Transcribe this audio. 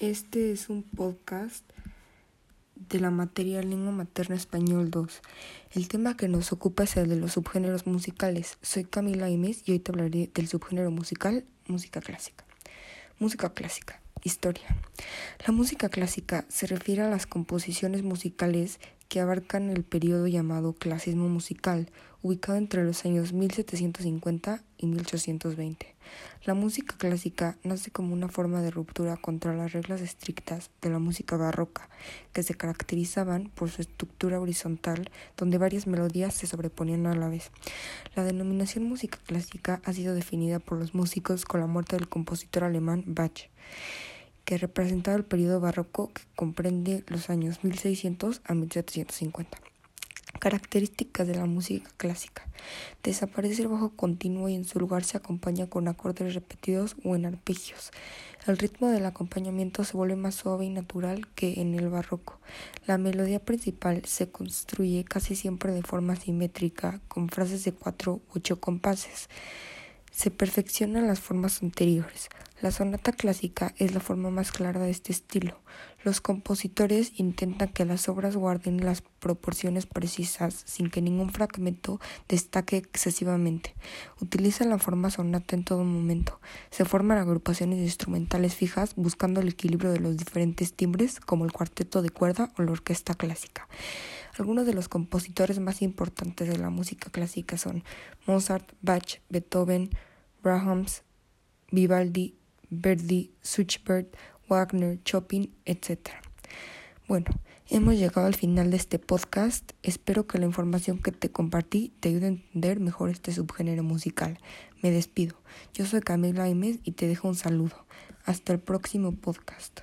Este es un podcast de la materia Lengua Materna Español 2. El tema que nos ocupa es el de los subgéneros musicales. Soy Camila Imes y hoy te hablaré del subgénero musical, música clásica. Música clásica. Historia. La música clásica se refiere a las composiciones musicales que abarcan el periodo llamado clasismo musical, ubicado entre los años 1750 y 1820. La música clásica nace como una forma de ruptura contra las reglas estrictas de la música barroca, que se caracterizaban por su estructura horizontal, donde varias melodías se sobreponían a la vez. La denominación música clásica ha sido definida por los músicos con la muerte del compositor alemán Bach que representaba el periodo barroco que comprende los años 1600 a 1750. Características de la música clásica. Desaparece el bajo continuo y en su lugar se acompaña con acordes repetidos o en arpegios. El ritmo del acompañamiento se vuelve más suave y natural que en el barroco. La melodía principal se construye casi siempre de forma simétrica, con frases de cuatro u ocho compases. Se perfeccionan las formas anteriores. La sonata clásica es la forma más clara de este estilo. Los compositores intentan que las obras guarden las proporciones precisas sin que ningún fragmento destaque excesivamente. Utilizan la forma sonata en todo momento. Se forman agrupaciones instrumentales fijas buscando el equilibrio de los diferentes timbres como el cuarteto de cuerda o la orquesta clásica. Algunos de los compositores más importantes de la música clásica son Mozart, Bach, Beethoven, Brahms, Vivaldi, Verdi, Schubert, Wagner, Chopin, etc. Bueno, hemos llegado al final de este podcast. Espero que la información que te compartí te ayude a entender mejor este subgénero musical. Me despido. Yo soy Camila Imes y te dejo un saludo. Hasta el próximo podcast.